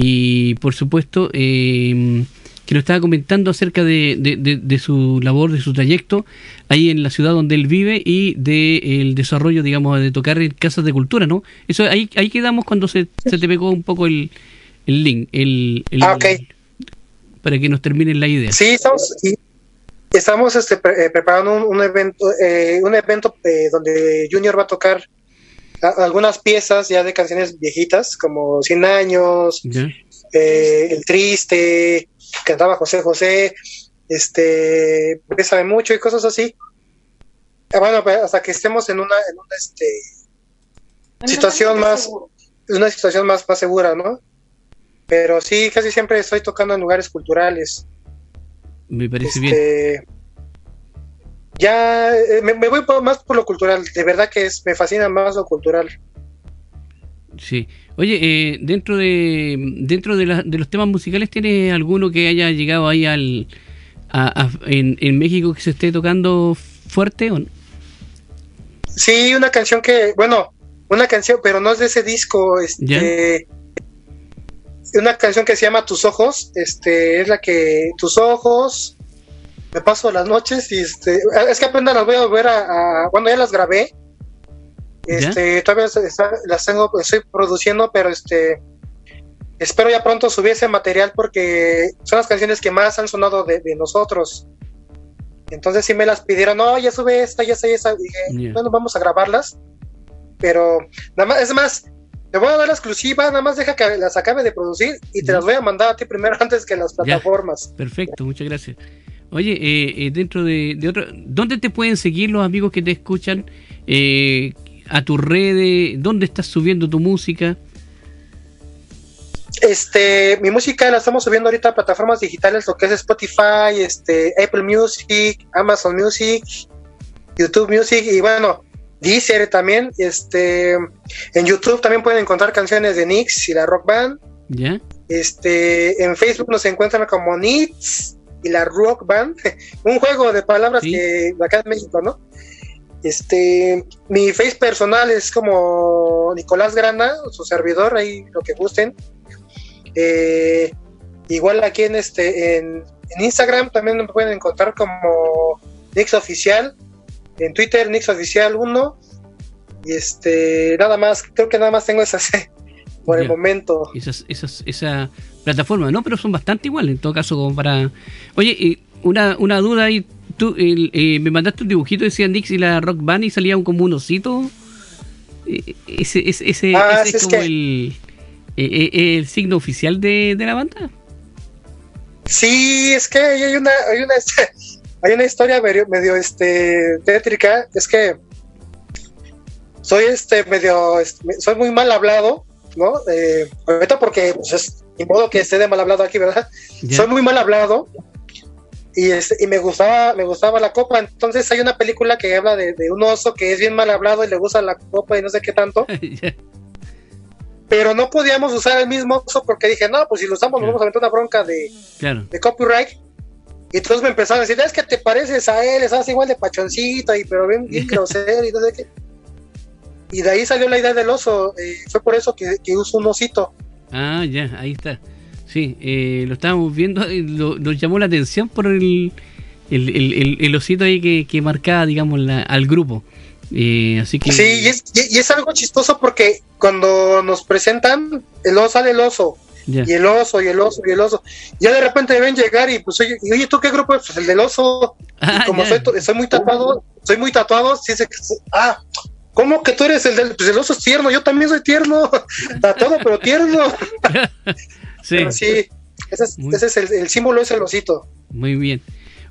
y por supuesto eh, que nos estaba comentando acerca de, de, su labor, de su trayecto ahí en la ciudad donde él vive y del desarrollo, digamos, de tocar en casas de cultura, ¿no? Eso ahí, ahí quedamos cuando se, se te pegó un poco el, el link, el, ah, para que nos terminen la idea. Sí, estamos, estamos este, eh, preparando un, evento, eh, un evento eh, donde Junior va a tocar algunas piezas ya de canciones viejitas, como 100 años, El Triste, cantaba José José, este, sabe mucho y cosas así. Ah, bueno, pues, hasta que estemos en una, en una este, situación más, una situación más, más segura, ¿no? Pero sí, casi siempre estoy tocando en lugares culturales. Me parece bien. Ya eh, me, voy más por lo cultural, de verdad que es, me fascina más lo cultural. Sí. Oye, eh, dentro de dentro de, los temas musicales, ¿tiene alguno que haya llegado ahí al en, México que se esté tocando fuerte o no? Sí, una canción que, bueno, una canción, pero no es de ese disco, este, una canción que se llama Tus ojos, este, es la que Tus ojos, me paso las noches y este, es que apenas las voy a volver a, cuando ya las grabé, este, todavía las tengo, estoy produciendo, pero este, espero ya pronto subir ese material porque son las canciones que más han sonado de, nosotros. Entonces si me las pidieron, no, ya sube esta, ya sé esa, dije, bueno, vamos a grabarlas, pero nada más, es más, te voy a dar la exclusiva, nada más deja que las acabe de producir y te las voy a mandar a ti primero antes que las plataformas. Perfecto, muchas gracias. Oye, eh, eh, dentro de, de, otro, ¿dónde te pueden seguir los amigos que te escuchan? Eh, a tus redes, dónde estás subiendo tu música. Este, mi música la estamos subiendo ahorita a plataformas digitales, lo que es Spotify, este, Apple Music, Amazon Music, YouTube Music y bueno, Deezer también. Este, en YouTube también pueden encontrar canciones de Nix y la Rock Band. Ya. Este, en Facebook nos encuentran como Nix y la Rock Band, un juego de palabras que acá en México, ¿no? Este, mi face personal es como Nicolás Grana, su servidor, ahí lo que gusten. Eh, igual aquí en este, en, Instagram también me pueden encontrar como Nix Oficial, en Twitter Nix Oficial 1 y este, nada más, creo que nada más tengo esas por el momento. Esas, esa plataforma, ¿no? Pero son bastante iguales en todo caso como para... Oye, una, una duda ahí tú eh, me mandaste un dibujito, decía Nix y la Rock Band y salía como un osito. Eh, ese, ese, ese, ah, es como el, eh, el signo oficial de, la banda. Sí, es que hay una, hay una, hay una historia medio, este, tétrica. Es que soy este medio, soy muy mal hablado, ¿no? ahorita porque pues, es ni modo que esté de mal hablado aquí, ¿verdad? Soy muy mal hablado y, este, y me gustaba me gustaba la copa. Entonces hay una película que habla de, un oso que es bien mal hablado y le gusta la copa y no sé qué tanto. Pero no podíamos usar el mismo oso porque dije, no, pues si lo usamos nos vamos a meter una bronca de, de copyright. Y entonces me empezaron a decir, es que te pareces a él, estás igual de pachoncito, y, pero bien, bien grosero y no sé qué. Y de ahí salió la idea del oso. Eh, fue por eso que, que uso un osito. Ah, ya, ahí está. Sí, eh, lo estábamos viendo, nos llamó la atención por el, el, osito ahí que, que marcaba, digamos, al grupo. Eh, así que... Sí, y es, y es, algo chistoso porque cuando nos presentan, el oso sale el oso. Y el oso, y el oso, y el oso. Ya de repente deben llegar y pues, oye, oye ¿tú qué grupo es? Pues el del oso. Ah, como soy, soy, muy tatuado, soy muy tatuado, sí, se, ah, ¿cómo que tú eres el del pues el oso es tierno? Yo también soy tierno, tatuado, pero tierno. Sí. sí, ese es, el, símbolo, es el osito. Muy bien.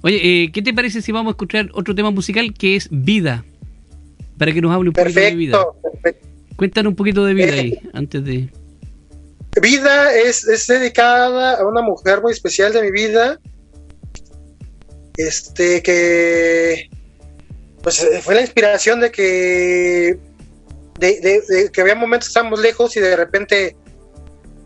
Oye, eh, ¿qué te parece si vamos a escuchar otro tema musical que es Vida? Para que nos hable un poquito de vida. Perfecto. Cuéntanos un poquito de vida ahí, eh, antes de... Vida es, es, dedicada a una mujer muy especial de mi vida. Este que pues eh, fue la inspiración de que de, de que había momentos que estábamos lejos y de repente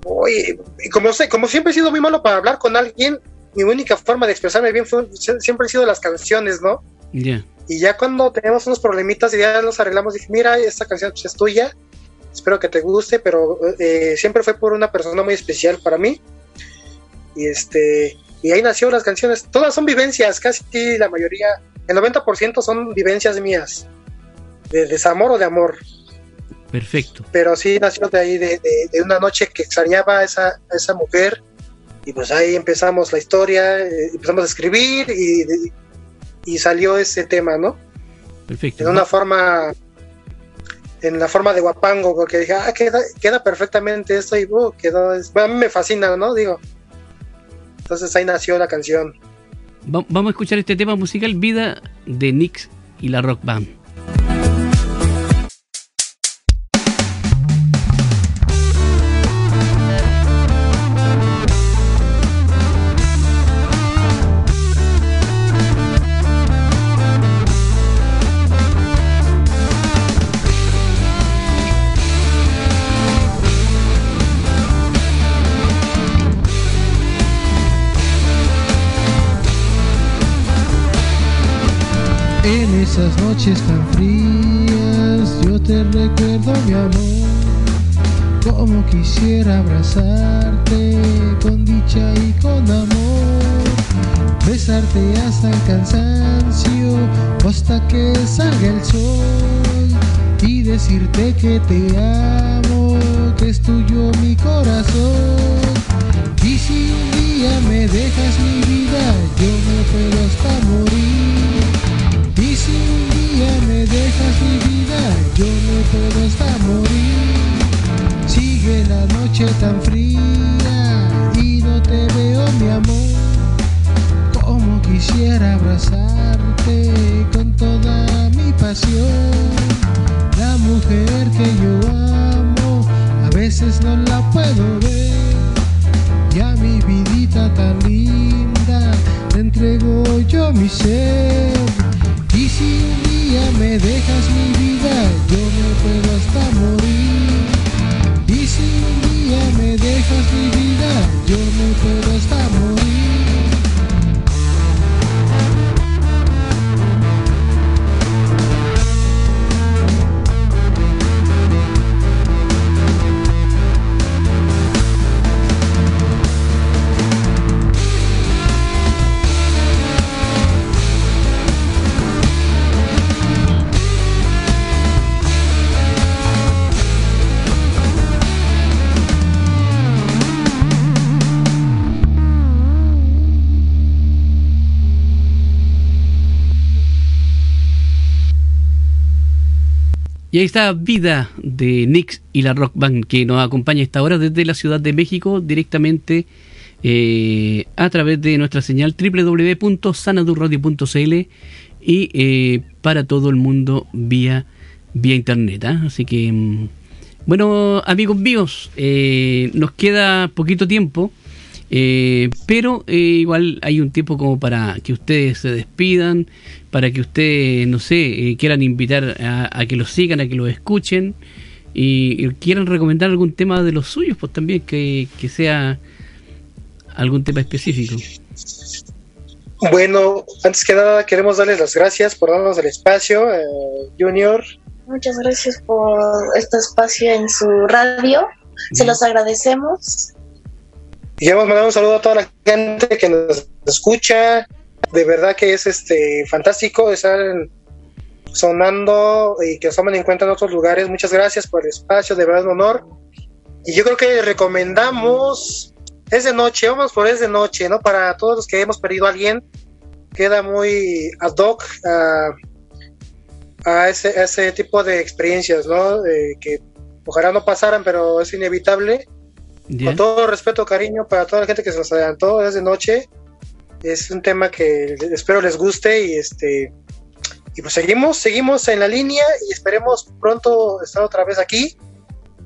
Oye, como, sé, como siempre he sido muy malo para hablar con alguien, mi única forma de expresarme bien fue, siempre han sido las canciones, ¿no? Ya. Y ya cuando tenemos unos problemitas y ya los arreglamos, dije, mira, esta canción pues, es tuya. espero que te guste, pero eh, siempre fue por una persona muy especial para mí. Y este y ahí nació las canciones. Todas son vivencias, casi la mayoría, el 90% son vivencias mías, de desamor o de amor. Perfecto. Pero sí nació de ahí, de, una noche que extrañaba a esa, esa mujer. Y pues ahí empezamos la historia, eh, empezamos a escribir y, y salió ese tema, ¿no? Perfecto. En una forma en la forma de guapango, porque dije, ah, queda, queda perfectamente esto y uh, quedó, a mí me fascina, ¿no? Digo, entonces ahí nació la canción. vamos a escuchar este tema musical, Vida de Nix y la Rock Band. Esas noches tan frías yo te recuerdo mi amor como quisiera abrazarte con dicha y con amor besarte hasta el cansancio hasta que salga el sol y decirte que te amo que es tuyo mi corazón. Y si un día me dejas mi vida yo me puedo hasta morir yo me puedo hasta morir. Sigue la noche tan fría y no te veo mi amor. Como quisiera abrazarte con toda mi pasión. La mujer que yo amo, a veces no la puedo ver. Ya mi vidita tan linda, te entrego yo mi ser. Y ahí está Vida de Nix y la Rock Band que nos acompaña esta hora desde la Ciudad de México directamente eh, a través de nuestra señal www.sanadurradio.cl y eh, para todo el mundo vía, vía internet. ¿ah? Así que, mm, bueno, amigos míos, eh, nos queda poquito tiempo. Eh, pero eh, igual hay un tiempo como para que ustedes se despidan, para que ustedes, no sé, eh, quieran invitar a, que los sigan, a que los escuchen y, quieran recomendar algún tema de los suyos, pues también que, sea algún tema específico. Bueno, antes que nada queremos darles las gracias por darnos el espacio, Junior. Muchas gracias por este espacio en su radio. Se los agradecemos y queremos mandar un saludo a toda la gente que nos escucha. De verdad que es este fantástico estar sonando y que nos tomen en cuenta en otros lugares. Muchas gracias por el espacio, de verdad un honor. Y yo creo que recomendamos Es de noche, vamos por Es de noche, ¿no? Para todos los que hemos perdido a alguien, queda muy ad hoc a, ese, ese, tipo de experiencias, ¿no? que ojalá no pasaran, pero es inevitable con todo respeto, cariño para toda la gente que se nos adelantó desde noche. Es un tema que espero les guste y este y pues seguimos, seguimos en la línea y esperemos pronto estar otra vez aquí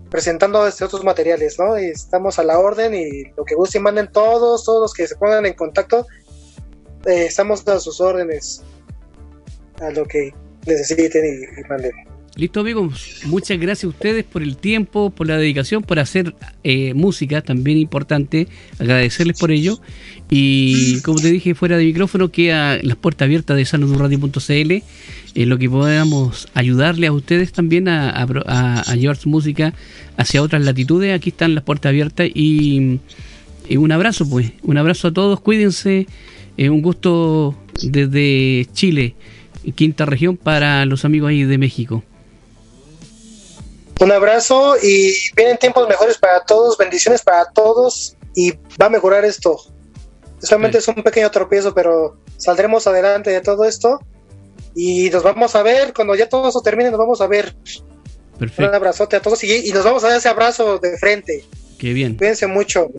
presentando este otros materiales, ¿no? Y estamos a la orden y lo que gusten manden todos, todos los que se pongan en contacto, eh, estamos a sus órdenes a lo que necesiten y, manden. Listo amigos, muchas gracias a ustedes por el tiempo, por la dedicación, por hacer eh, música, también importante, agradecerles por ello. Y como te dije fuera de micrófono, queda las puertas abiertas de saludurradio.cl, en lo que podamos ayudarle a ustedes también a, llevar su música hacia otras latitudes. Aquí están las puertas abiertas y, un abrazo pues, un abrazo a todos, cuídense, eh, un gusto desde Chile, quinta región, para los amigos ahí de México. Un abrazo y vienen tiempos mejores para todos, bendiciones para todos y va a mejorar esto. Solamente es un pequeño tropiezo, pero saldremos adelante de todo esto y nos vamos a ver. Cuando ya todo eso termine, nos vamos a ver. Perfecto. Un abrazote a todos y, nos vamos a dar ese abrazo de frente. Qué bien. Cuídense mucho.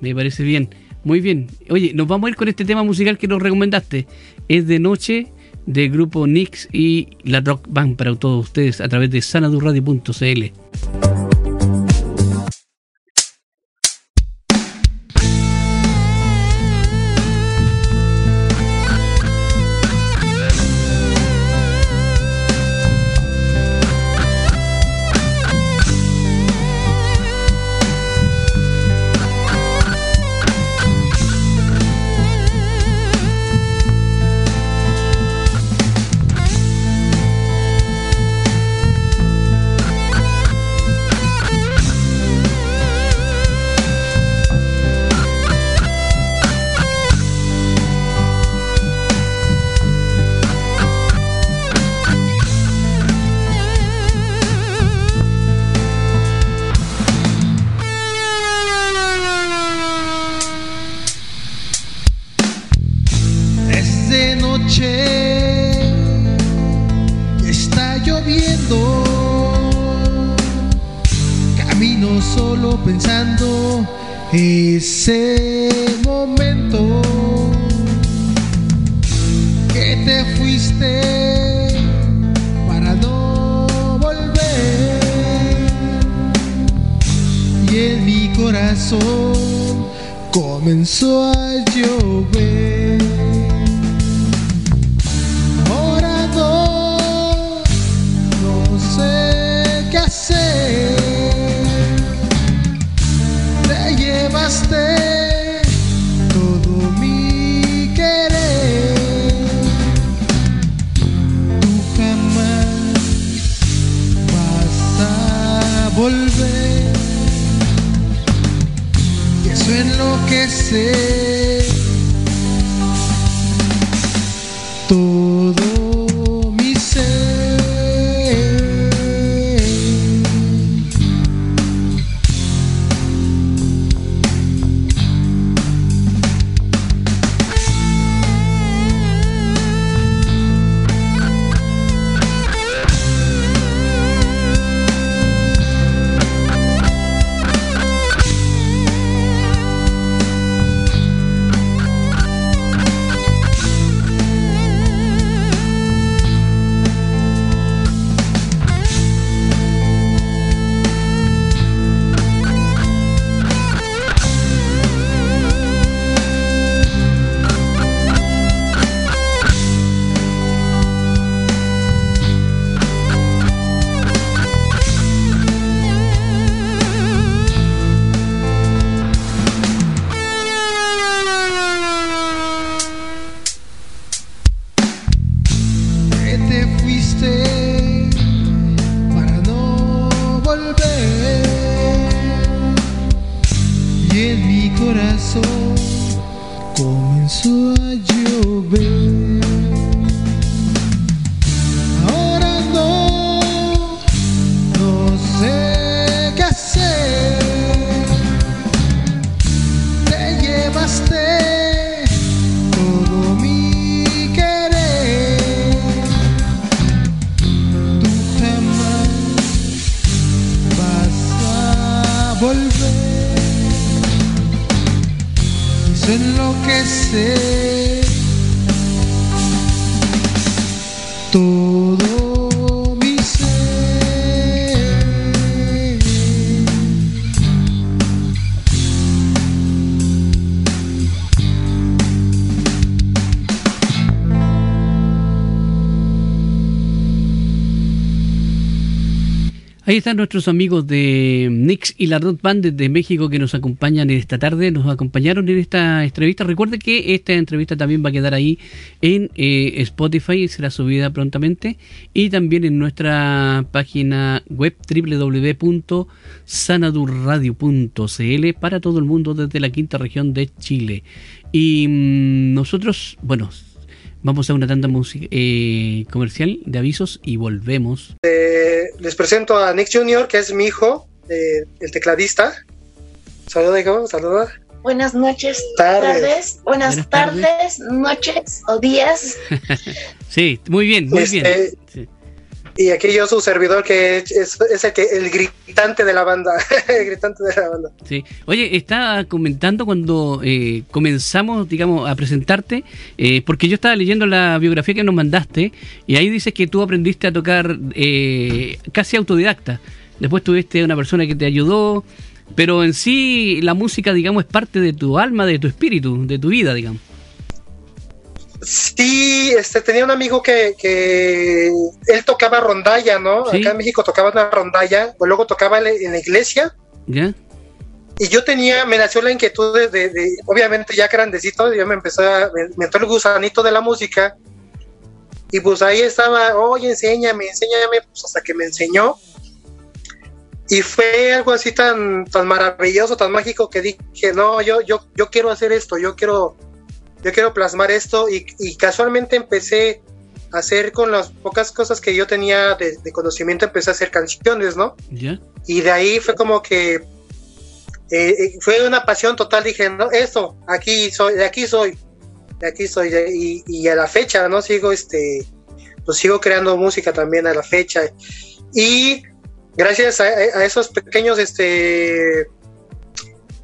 Me parece bien. Muy bien. Oye, nos vamos a ir con este tema musical que nos recomendaste. Es de noche del grupo Nix y la Rock Band para todos ustedes a través de sanadurradio.cl. en mi corazón comenzó a llover. nos enloquece. Todo Ahí están nuestros amigos de Nix y la Rock Band desde México que nos acompañan esta tarde, nos acompañaron en esta entrevista. Recuerde que esta entrevista también va a quedar ahí en eh, Spotify y será subida prontamente y también en nuestra página web www.sanadurradio.cl para todo el mundo desde la quinta región de Chile. Y mm, nosotros, bueno, Vamos a una tanda eh, comercial de avisos y volvemos. Eh, les presento a Nick Jr., que es mi hijo, eh, el tecladista. Saluda, hijo, saluda. Buenas noches, tardes. Buenas, tardes, noches o días. sí, muy bien, muy bien. Este, y aquí yo su servidor que es, el que el gritante de la banda, el gritante de la banda. Sí. Oye, estaba comentando cuando eh, comenzamos, digamos, a presentarte, eh, porque yo estaba leyendo la biografía que nos mandaste y ahí dices que tú aprendiste a tocar eh, casi autodidacta. Después tuviste una persona que te ayudó, pero en sí la música, digamos, es parte de tu alma, de tu espíritu, de tu vida, digamos. Sí, este, tenía un amigo que, que él tocaba rondalla, ¿no? Acá en México tocaba una rondalla, o luego tocaba en la iglesia. ¿Ya? Y yo tenía, me nació la inquietud de, obviamente ya grandecito, yo me empezó a, me, entró el gusanito de la música. Y pues ahí estaba, oye, enséñame, enséñame, pues hasta que me enseñó. Y fue algo así tan, tan maravilloso, tan mágico que dije, no, yo, yo, yo quiero hacer esto, yo quiero yo quiero plasmar esto y, casualmente empecé a hacer con las pocas cosas que yo tenía de, conocimiento, empecé a hacer canciones, ¿no? Y de ahí fue como que eh, eh, fue una pasión total, dije, no, esto, aquí soy, de aquí soy, de aquí soy, y, a la fecha, ¿no? Sigo, este, pues sigo creando música también a la fecha. Y gracias a, a esos pequeños, este,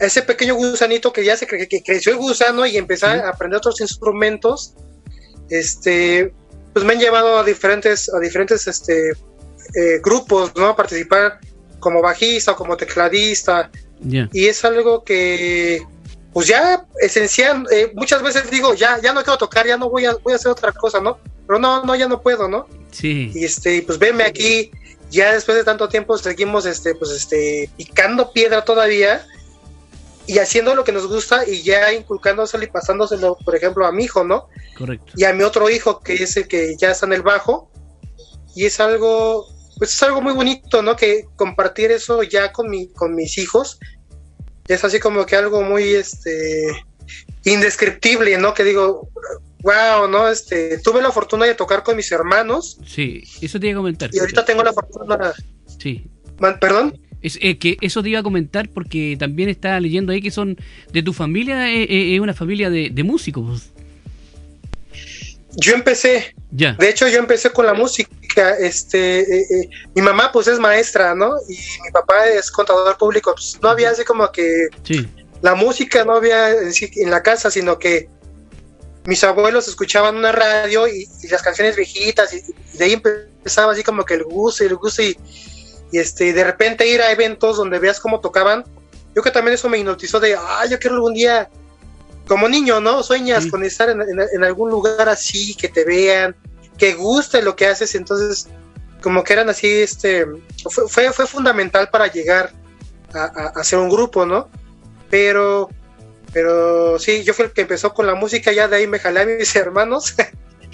ese pequeño gusanito que ya se que creció el gusano y empecé a aprender otros instrumentos, este, pues me han llevado a diferentes, a diferentes este, eh, grupos, ¿no? A participar como bajista o como tecladista. Y es algo que, pues ya esencial, eh, muchas veces digo, ya, ya no quiero tocar, ya no voy a, voy a hacer otra cosa, ¿no? Pero no, no, ya no puedo, ¿no? Sí. Y este, pues venme aquí, ya después de tanto tiempo seguimos, este, pues este, picando piedra todavía y haciendo lo que nos gusta y ya inculcándoselo y pasándoselo, por ejemplo, a mi hijo, ¿no? Correcto. Y a mi otro hijo, que es el que ya está en el bajo. Y es algo, pues es algo muy bonito, ¿no? Que compartir eso ya con, mi, con mis hijos es así como que algo muy, este, indescriptible, ¿no? Que digo, wow, ¿no? Este, tuve la fortuna de tocar con mis hermanos. Sí, eso iba a comentar. Y ahorita tengo la fortuna. Sí. ¿Perdón? Es, eh, que eso te iba a comentar porque también estaba leyendo ahí que son de tu familia, eh, eh, es una familia de, músicos. Yo empecé, ya. de hecho yo empecé con la música, este, mi mamá pues es maestra, ¿no? Y mi papá es contador público, pues no había así como que la música no había en la casa, sino que mis abuelos escuchaban una radio y, las canciones viejitas y, y, de ahí empezaba así como que el gusto y el gusto y, y este, de repente ir a eventos donde veas cómo tocaban, yo que también eso me hipnotizó de, ah, yo quiero algún día, como niño, ¿no? Sueñas con estar en, algún lugar así, que te vean, que guste lo que haces, entonces, como que eran así, este, fue, fue, fundamental para llegar a, hacer un grupo, ¿no? Pero, pero sí, yo fui el que empezó con la música, ya de ahí me jalé a mis hermanos.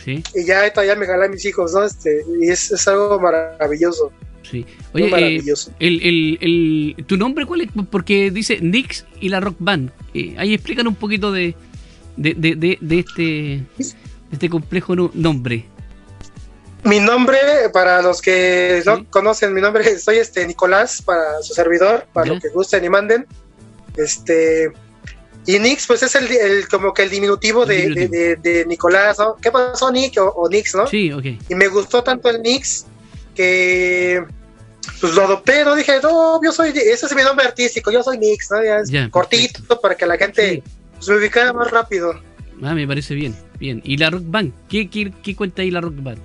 ¿Sí? y ya todavía me jalé a mis hijos, ¿no? Este, y es, es algo maravilloso. Sí. Oye, eh, el, el, ¿tu nombre cuál es? Porque dice Nix y la Rock Band. Eh, ahí explican un poquito de, de, de, de, este, este complejo nombre. Mi nombre, para los que no conocen mi nombre, soy este Nicolás, para su servidor, para lo que gusten y manden. Este, y Nix, pues es el, como que el diminutivo, de, de, Nicolás, ¿no? ¿Qué pasó, Nick? O, o Nix, ¿no? Sí, ok. Y me gustó tanto el Nix que pues lo adopté, ¿no? Dije, no, yo soy, ese es mi nombre artístico, yo soy Nix, ¿no? cortito para que la gente pues, me ubicara más rápido. Ah, me parece bien, bien. ¿Y la Rock Band? ¿Qué, qué, cuenta ahí la Rock Band?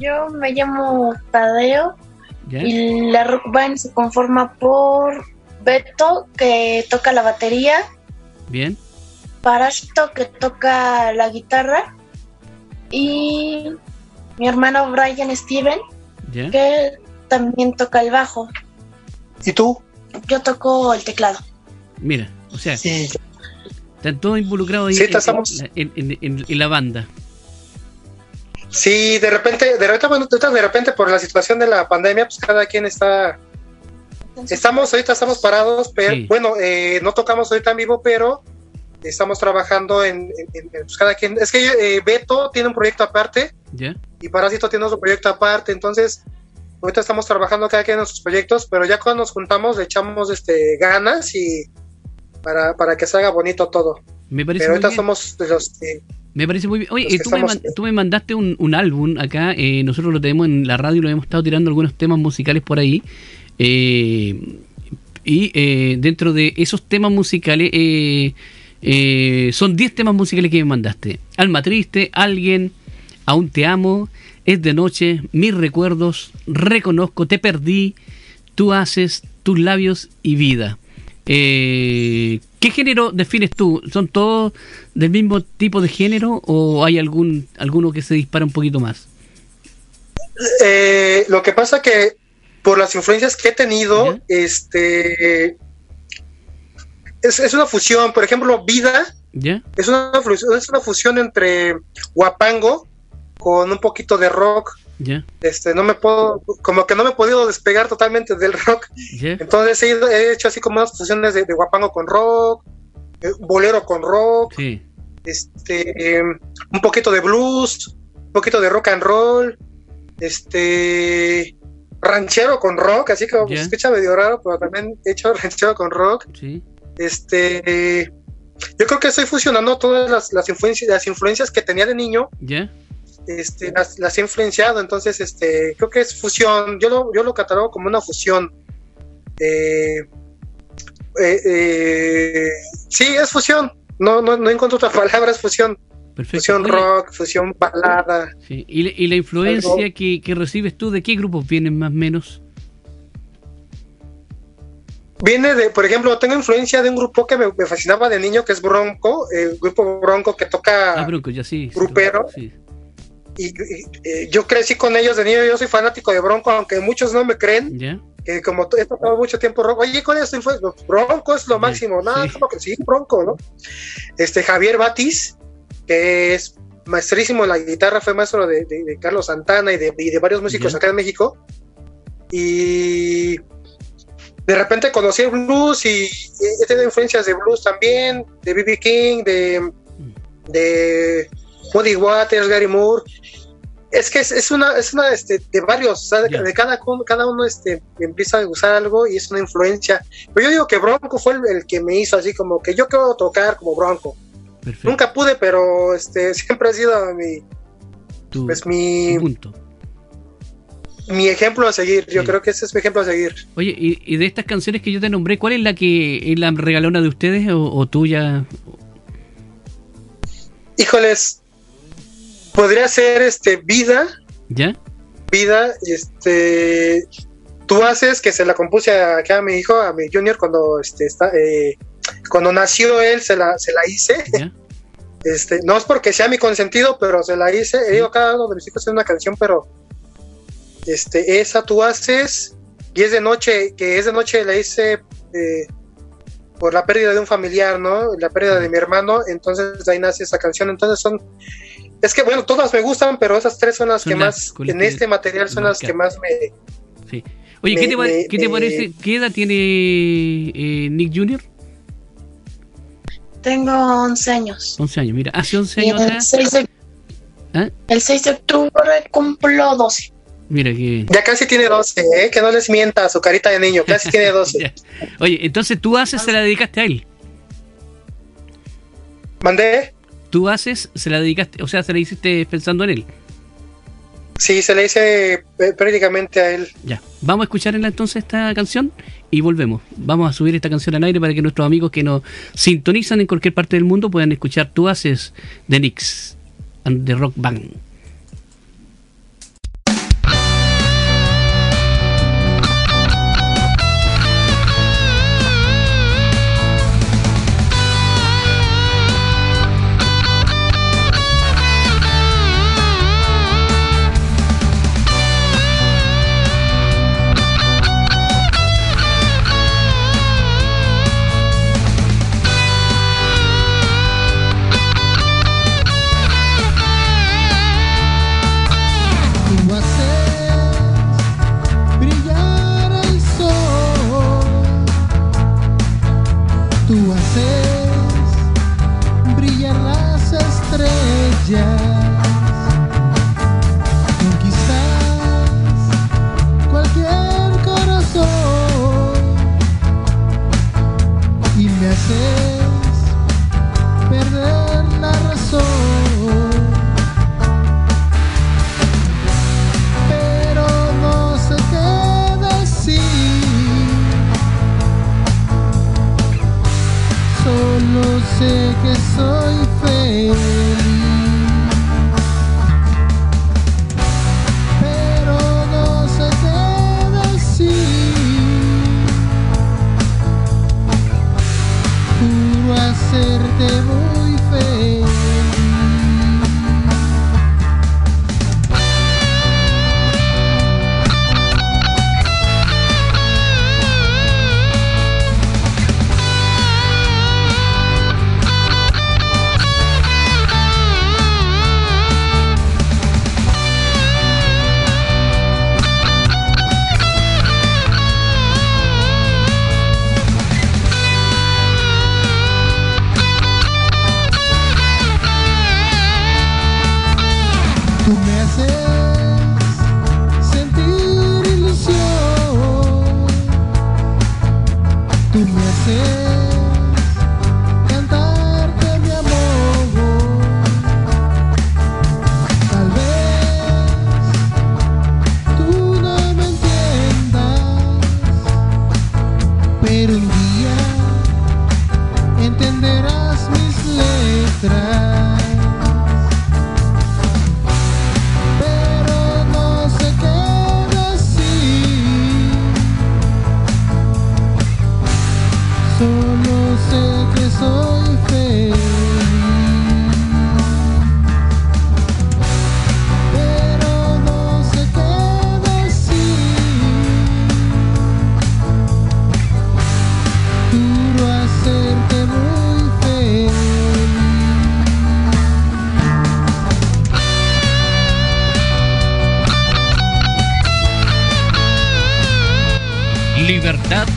Yo me llamo Tadeo y la Rock Band se conforma por Beto, que toca la batería. Bien. Parashito, que toca la guitarra. Y mi hermano Brian Steven, que también toca el bajo. ¿Y tú? Yo toco el teclado. Mira, o sea, están todos involucrados ahí en, la banda. Sí, de repente, de repente, de repente por la situación de la pandemia, pues cada quien está Estamos, ahorita estamos parados, pero bueno, eh, no tocamos ahorita en vivo, pero estamos trabajando en, pues, cada quien. Es que eh, Beto tiene un proyecto aparte y Parásito tiene otro proyecto aparte, entonces ahorita estamos trabajando cada quien en sus proyectos, pero ya cuando nos juntamos le echamos este ganas y para, para que salga bonito todo. Me parece pero ahorita somos los me parece muy bien. Oye, tú, me tú, me mandaste un, un álbum acá, eh, nosotros lo tenemos en la radio, lo hemos estado tirando algunos temas musicales por ahí. Eh, y eh, dentro de esos temas musicales, eh, son 10 temas musicales que me mandaste. Alma Triste, Alguien, Aún Te Amo, Es de Noche, Mis Recuerdos, Reconozco, Te Perdí, Tú Haces, Tus Labios y Vida. ¿Qué género defines tú? ¿Son todos del mismo tipo de género o hay algún alguno que se dispara un poquito más? lo que pasa que por las influencias que he tenido, este es, una fusión, por ejemplo, Vida es, una, es una fusión entre guapango con un poquito de rock. Este, no me puedo, como que no me he podido despegar totalmente del rock. Entonces he, hecho así como unas fusiones de, guapango con rock, eh, bolero con rock, este, em, un poquito de blues, un poquito de rock and roll, este, ranchero con rock, así que se escucha medio raro, pero también he hecho ranchero con rock. Este, yo creo que estoy fusionando todas las, las, influencias, las influencias que tenía de niño. Este, las, he influenciado, entonces, este, creo que es fusión. Yo lo, yo lo catalogo como una fusión. Eh, eh, eh, sí, es fusión. No, no, no encuentro otra palabra, es fusión. Fusión rock, fusión balada. ¿Y, la influencia que, recibes tú, de qué grupos vienen más o menos? Viene de, por ejemplo, tengo influencia de un grupo que me, fascinaba de niño, que es Bronco, el grupo Bronco que toca ah, Bronco, ya sí, grupero. Y, eh, yo crecí con ellos de niño, yo soy fanático de Bronco, aunque muchos no me creen. Que como he tocado mucho tiempo Bronco, oye, con esto Bronco es lo máximo, nada, como que sí, Bronco, ¿no? Este Javier Batis, que es maestrísimo en la guitarra, fue maestro de, Carlos Santana y de, varios músicos acá en México. Y de repente conocí el blues y he tenido influencias de blues también, de B.B. King, de, de Woody Waters, Gary Moore. Es que es, una, es una este, de varios, de, cada, cada uno este, empieza a usar algo y es una influencia. Pero yo digo que Bronco fue el, el que me hizo así como que yo quiero tocar como Bronco. Nunca pude, pero este siempre ha sido mi pues mi punto. Mi ejemplo a seguir, yo creo que ese es mi ejemplo a seguir. Oye, y, de estas canciones que yo te nombré, ¿cuál es la que es la regalona de ustedes o, tuya? Híjoles, podría ser este Vida. ¿Ya? Vida, este tú haces que se la compuse acá a mi hijo, a mi junior cuando este está eh, cuando nació él se la, se la hice. Este, no es porque sea mi consentido, pero se la hice. He digo, cada uno de mis hijos tiene una canción, pero este, esa tú haces. Y es de noche, que es de noche la hice eh, por la pérdida de un familiar, ¿no? La pérdida de mi hermano. Entonces ahí nace esa canción. Entonces son. Es que bueno, todas me gustan, pero esas tres son las que más, en este material son las que más me. Sí. Oye, ¿qué, te, ¿qué te, parece? ¿Qué edad tiene eh, Nick Jr.? Tengo 11 años. 11 años, mira, hace 11 años. El 6, de, ¿Eh? el 6 de octubre cumplo 12. Mira que... Ya casi tiene 12, ¿eh? que no les mienta su carita de niño, casi tiene 12. Oye, entonces tú haces, se la dedicaste a él. ¿Mandé? Tú haces, se la dedicaste, o sea, se la hiciste pensando en él. Sí, se le hice eh, prácticamente a él. Ya, vamos a escuchar entonces esta canción y volvemos. Vamos a subir esta canción al aire para que nuestros amigos que nos sintonizan en cualquier parte del mundo puedan escuchar Tú haces de Nix and the Rock Band.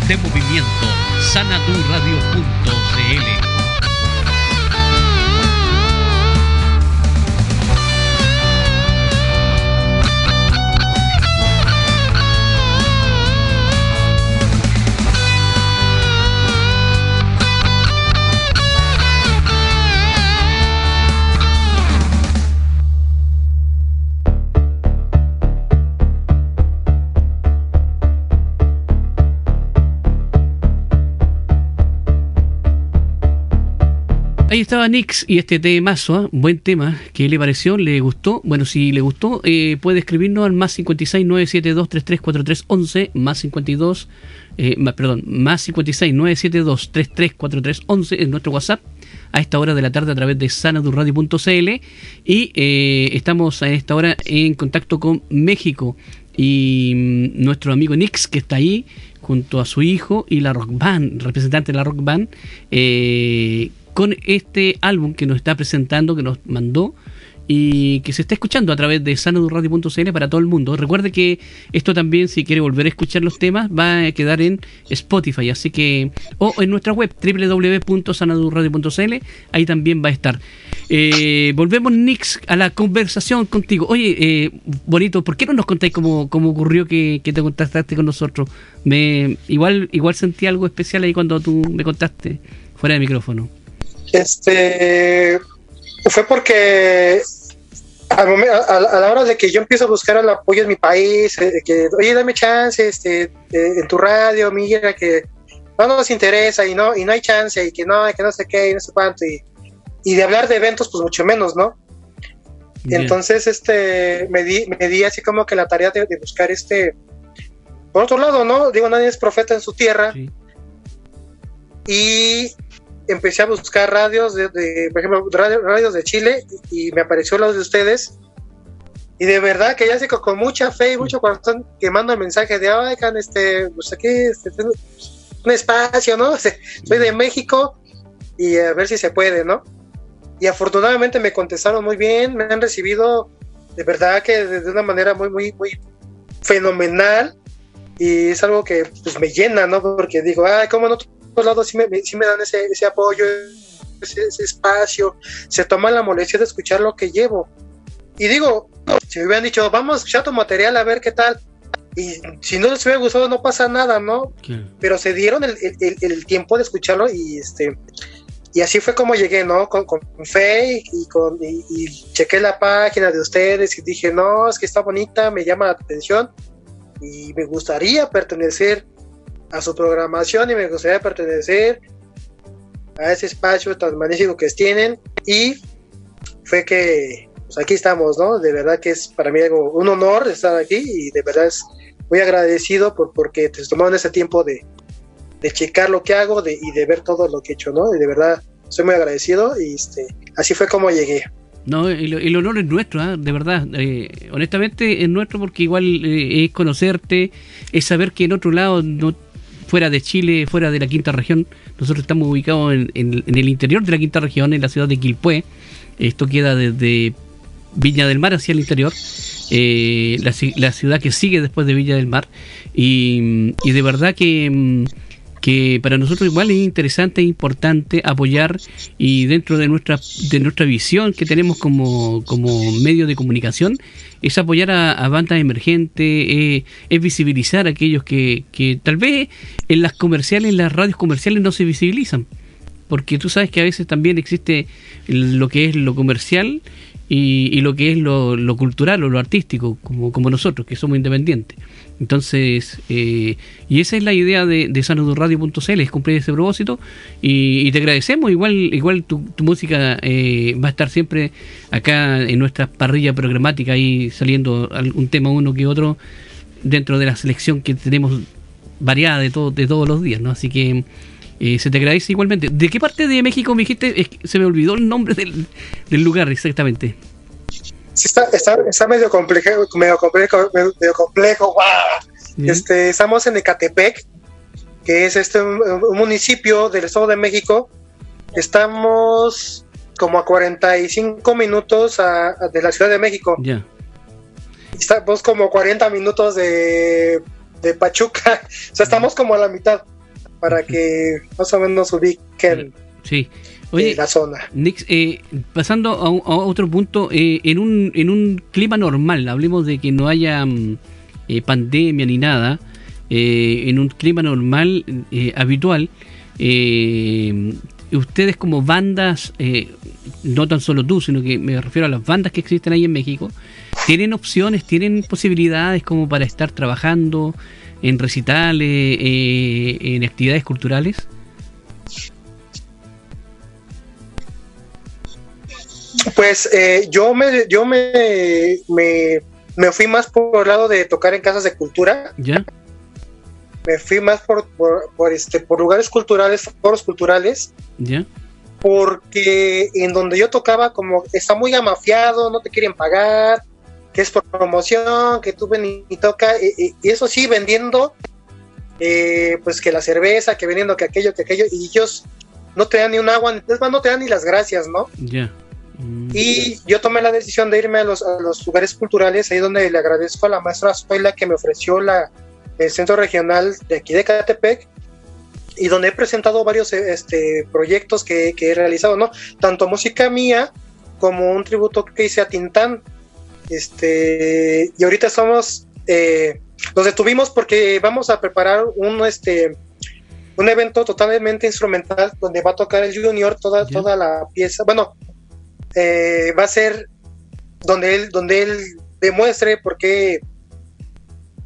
de movimiento Sanatur Radio Punto. Ahí estaba Nix y este temazo, ¿eh? buen tema, ¿qué le pareció? ¿Le gustó? Bueno, si le gustó, eh, puede escribirnos al más 56 972 334311, más 52, eh, más, perdón, más 56 972 334311 en nuestro WhatsApp a esta hora de la tarde a través de sanadurradio.cl y eh, estamos a esta hora en contacto con México y mm, nuestro amigo Nix que está ahí junto a su hijo y la rock band, representante de la rock band, eh, con este álbum que nos está presentando, que nos mandó y que se está escuchando a través de sanadurradio.cl para todo el mundo. Recuerde que esto también, si quiere volver a escuchar los temas, va a quedar en Spotify, así que, o en nuestra web www.sanadurradio.cl, ahí también va a estar. Eh, volvemos, Nix, a la conversación contigo. Oye, eh, bonito, ¿por qué no nos contáis cómo, cómo ocurrió que, te contactaste con nosotros? Me, igual, igual sentí algo especial ahí cuando tú me contaste fuera de micrófono. Este fue porque a, la hora de que yo empiezo a buscar el apoyo en mi país, eh, que oye, dame chance, este, eh, en tu radio, mira que no nos interesa y no y no hay chance y que no, que no sé qué y no sé cuánto y, de hablar de eventos pues mucho menos, ¿no? Entonces este me di me di así como que la tarea de, buscar este por otro lado, ¿no? Digo, nadie es profeta en su tierra. Y empecé a buscar radios de, por ejemplo, radios de Chile y, me apareció los de ustedes. Y de verdad que ya sé con mucha fe y mucho corazón que mando el mensaje de, oigan, este, pues aquí, este, un espacio, ¿no? Soy de México y a ver si se puede, ¿no? Y afortunadamente me contestaron muy bien, me han recibido de verdad que de, una manera muy, muy, muy fenomenal y es algo que pues me llena, ¿no? Porque digo, ay, ¿cómo no lados sí me, sí me dan ese, ese apoyo, ese, espacio, se toman la molestia de escuchar lo que llevo. Y digo, si me hubieran dicho, vamos a escuchar tu material a ver qué tal, y si no les hubiera gustado no pasa nada, ¿no? Pero se dieron el, el, tiempo de escucharlo y este y así fue como llegué, ¿no? Con, con fe y, con, y, chequé la página de ustedes y dije, no, es que está bonita, me llama la atención y me gustaría pertenecer a su programación y me gustaría pertenecer a ese espacio tan magnífico que tienen y fue que pues aquí estamos, ¿no? De verdad que es para mí un honor estar aquí y de verdad es muy agradecido por porque te tomaron ese tiempo de, de checar lo que hago de, y de ver todo lo que he hecho, ¿no? De verdad, soy muy agradecido y este, así fue como llegué. No, el, honor es nuestro, ¿ah? de verdad. Eh, honestamente es nuestro porque igual eh, es conocerte, es saber que en otro lado, no, fuera de Chile, fuera de la quinta región, nosotros estamos ubicados en, en, el interior de la quinta región, en la ciudad de Quilpué. Esto queda desde Viña del Mar hacia el interior, eh, la, ciudad que sigue después de Villa del Mar. Y, y de verdad que mm, que para nosotros igual es interesante e importante apoyar y dentro de nuestra de nuestra visión que tenemos como, como medio de comunicación es apoyar a, bandas emergentes, eh, es visibilizar a aquellos que, que tal vez en las comerciales, en las radios comerciales no se visibilizan. Porque tú sabes que a veces también existe lo que es lo comercial y, lo que es lo, lo, cultural o lo artístico, como, como nosotros, que somos independientes. Entonces, eh, y esa es la idea de, de sanadurradio.cl, es cumplir ese propósito y, te agradecemos, igual igual tu, música eh, va a estar siempre acá en nuestra parrilla programática, ahí saliendo un tema uno que otro dentro de la selección que tenemos variada de, todo, de todos los días, ¿no? Así que eh, se te agradece igualmente. ¿De qué parte de México me dijiste? se me olvidó el nombre del, del lugar exactamente. Sí, está, está, está, medio complejo, medio complejo, medio complejo. Este, estamos en Ecatepec, que es este un, municipio del Estado de México. Estamos como a 45 minutos de la Ciudad de México. Ya. Estamos como 40 minutos de, de Pachuca. o sea, estamos como a la mitad para que más o menos ubiquen sí. Oye, la zona. Nix, eh, pasando a, otro punto, eh, en, un, en un clima normal, hablemos de que no haya mm, eh, pandemia ni nada, en un clima normal, habitual, ustedes como bandas, no tan solo tú, sino que me refiero a las bandas que existen ahí en México, ¿tienen opciones, tienen posibilidades como para estar trabajando? En recitales, eh, en actividades culturales? Pues eh, yo me yo me, me, fui más por el lado de tocar en casas de cultura. Ya. Me fui más por, por, este por lugares culturales, foros culturales. Ya. Porque en donde yo tocaba como está muy amafiado, no te quieren pagar, que es promoción, que tú ven y, toca, y, eso sí, vendiendo, eh, pues que la cerveza, que vendiendo que aquello, que aquello, y ellos no te dan ni un agua, no te dan ni las gracias, ¿no? Ya. Y yo tomé la decisión de irme a los, lugares culturales, ahí donde le agradezco a la maestra Azuela que me ofreció la, el centro regional de aquí de Catepec, y donde he presentado varios este, proyectos que, que he realizado, ¿no? Tanto música mía como un tributo que hice a Tintán, este, y ahorita estamos, eh, nos detuvimos porque vamos a preparar un, este, un evento totalmente instrumental donde va a tocar el Junior toda, toda la pieza. Bueno, eh, va a ser donde él, donde él demuestre por qué,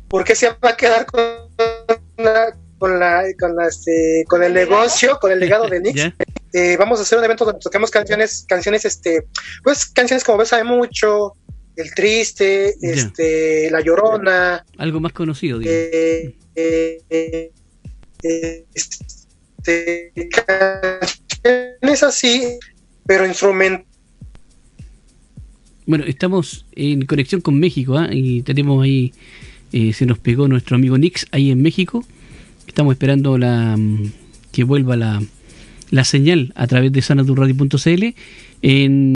por qué se va a quedar con la, con la, con la este, con el negocio, con el legado de Nix. Eh, vamos a hacer un evento donde toquemos canciones, canciones, este, pues canciones como ves, hay mucho, el Triste, este, La Llorona. Algo más conocido, digo. Eh, eh, este, es así, pero instrumento. Bueno, estamos en conexión con México ¿ah? y tenemos ahí, eh, se nos pegó nuestro amigo Nix ahí en México. Estamos esperando la mm, que vuelva la, la señal a través de sanadurradio.cl. En